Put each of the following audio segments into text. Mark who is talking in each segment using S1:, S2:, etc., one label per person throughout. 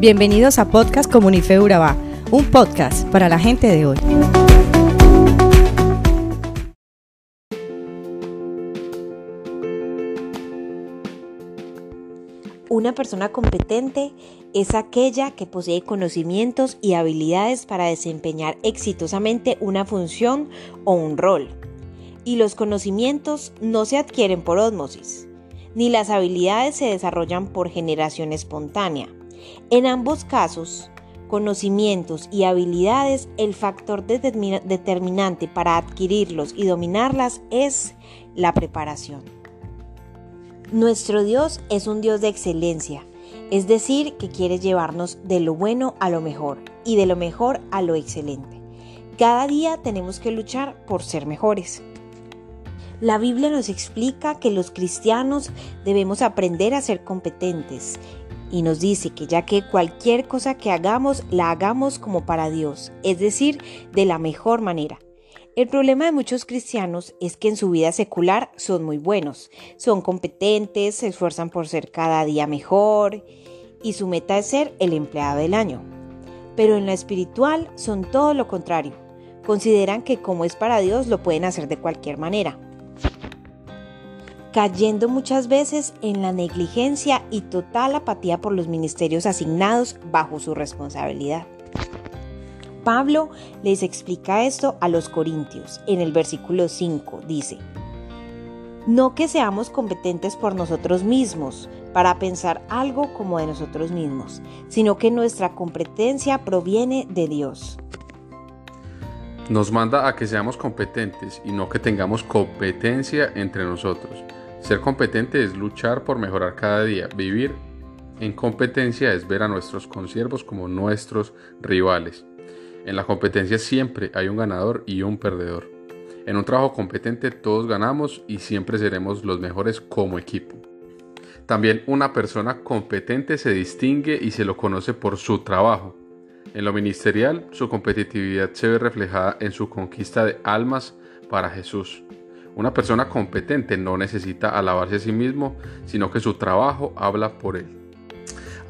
S1: Bienvenidos a Podcast Comunife Urabá, un podcast para la gente de hoy.
S2: Una persona competente es aquella que posee conocimientos y habilidades para desempeñar exitosamente una función o un rol. Y los conocimientos no se adquieren por ósmosis, ni las habilidades se desarrollan por generación espontánea. En ambos casos, conocimientos y habilidades, el factor determinante para adquirirlos y dominarlas es la preparación. Nuestro Dios es un Dios de excelencia, es decir, que quiere llevarnos de lo bueno a lo mejor y de lo mejor a lo excelente. Cada día tenemos que luchar por ser mejores. La Biblia nos explica que los cristianos debemos aprender a ser competentes y nos dice que ya que cualquier cosa que hagamos la hagamos como para Dios, es decir, de la mejor manera. El problema de muchos cristianos es que en su vida secular son muy buenos, son competentes, se esfuerzan por ser cada día mejor y su meta es ser el empleado del año. Pero en la espiritual son todo lo contrario. Consideran que como es para Dios lo pueden hacer de cualquier manera cayendo muchas veces en la negligencia y total apatía por los ministerios asignados bajo su responsabilidad. Pablo les explica esto a los corintios. En el versículo 5 dice, no que seamos competentes por nosotros mismos para pensar algo como de nosotros mismos, sino que nuestra competencia proviene de Dios.
S3: Nos manda a que seamos competentes y no que tengamos competencia entre nosotros. Ser competente es luchar por mejorar cada día. Vivir en competencia es ver a nuestros consiervos como nuestros rivales. En la competencia siempre hay un ganador y un perdedor. En un trabajo competente todos ganamos y siempre seremos los mejores como equipo. También una persona competente se distingue y se lo conoce por su trabajo. En lo ministerial, su competitividad se ve reflejada en su conquista de almas para Jesús. Una persona competente no necesita alabarse a sí mismo, sino que su trabajo habla por él.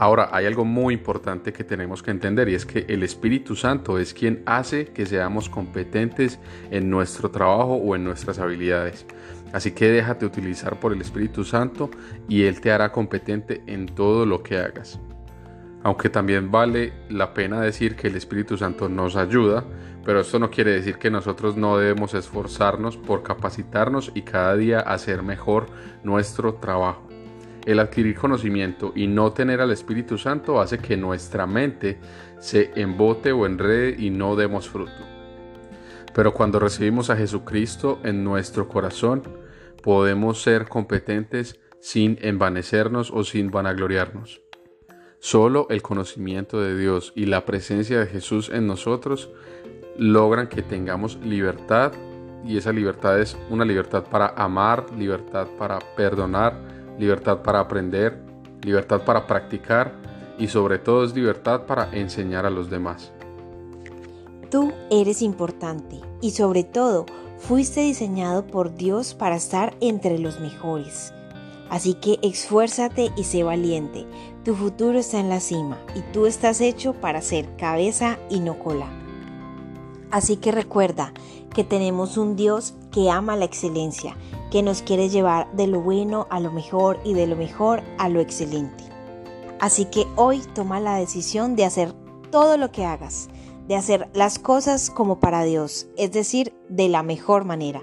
S3: Ahora, hay algo muy importante que tenemos que entender y es que el Espíritu Santo es quien hace que seamos competentes en nuestro trabajo o en nuestras habilidades. Así que déjate utilizar por el Espíritu Santo y Él te hará competente en todo lo que hagas. Aunque también vale la pena decir que el Espíritu Santo nos ayuda, pero esto no quiere decir que nosotros no debemos esforzarnos por capacitarnos y cada día hacer mejor nuestro trabajo. El adquirir conocimiento y no tener al Espíritu Santo hace que nuestra mente se embote o enrede y no demos fruto. Pero cuando recibimos a Jesucristo en nuestro corazón, podemos ser competentes sin envanecernos o sin vanagloriarnos. Solo el conocimiento de Dios y la presencia de Jesús en nosotros logran que tengamos libertad y esa libertad es una libertad para amar, libertad para perdonar, libertad para aprender, libertad para practicar y sobre todo es libertad para enseñar a los demás.
S2: Tú eres importante y sobre todo fuiste diseñado por Dios para estar entre los mejores. Así que esfuérzate y sé valiente. Tu futuro está en la cima y tú estás hecho para ser cabeza y no cola. Así que recuerda que tenemos un Dios que ama la excelencia, que nos quiere llevar de lo bueno a lo mejor y de lo mejor a lo excelente. Así que hoy toma la decisión de hacer todo lo que hagas, de hacer las cosas como para Dios, es decir, de la mejor manera.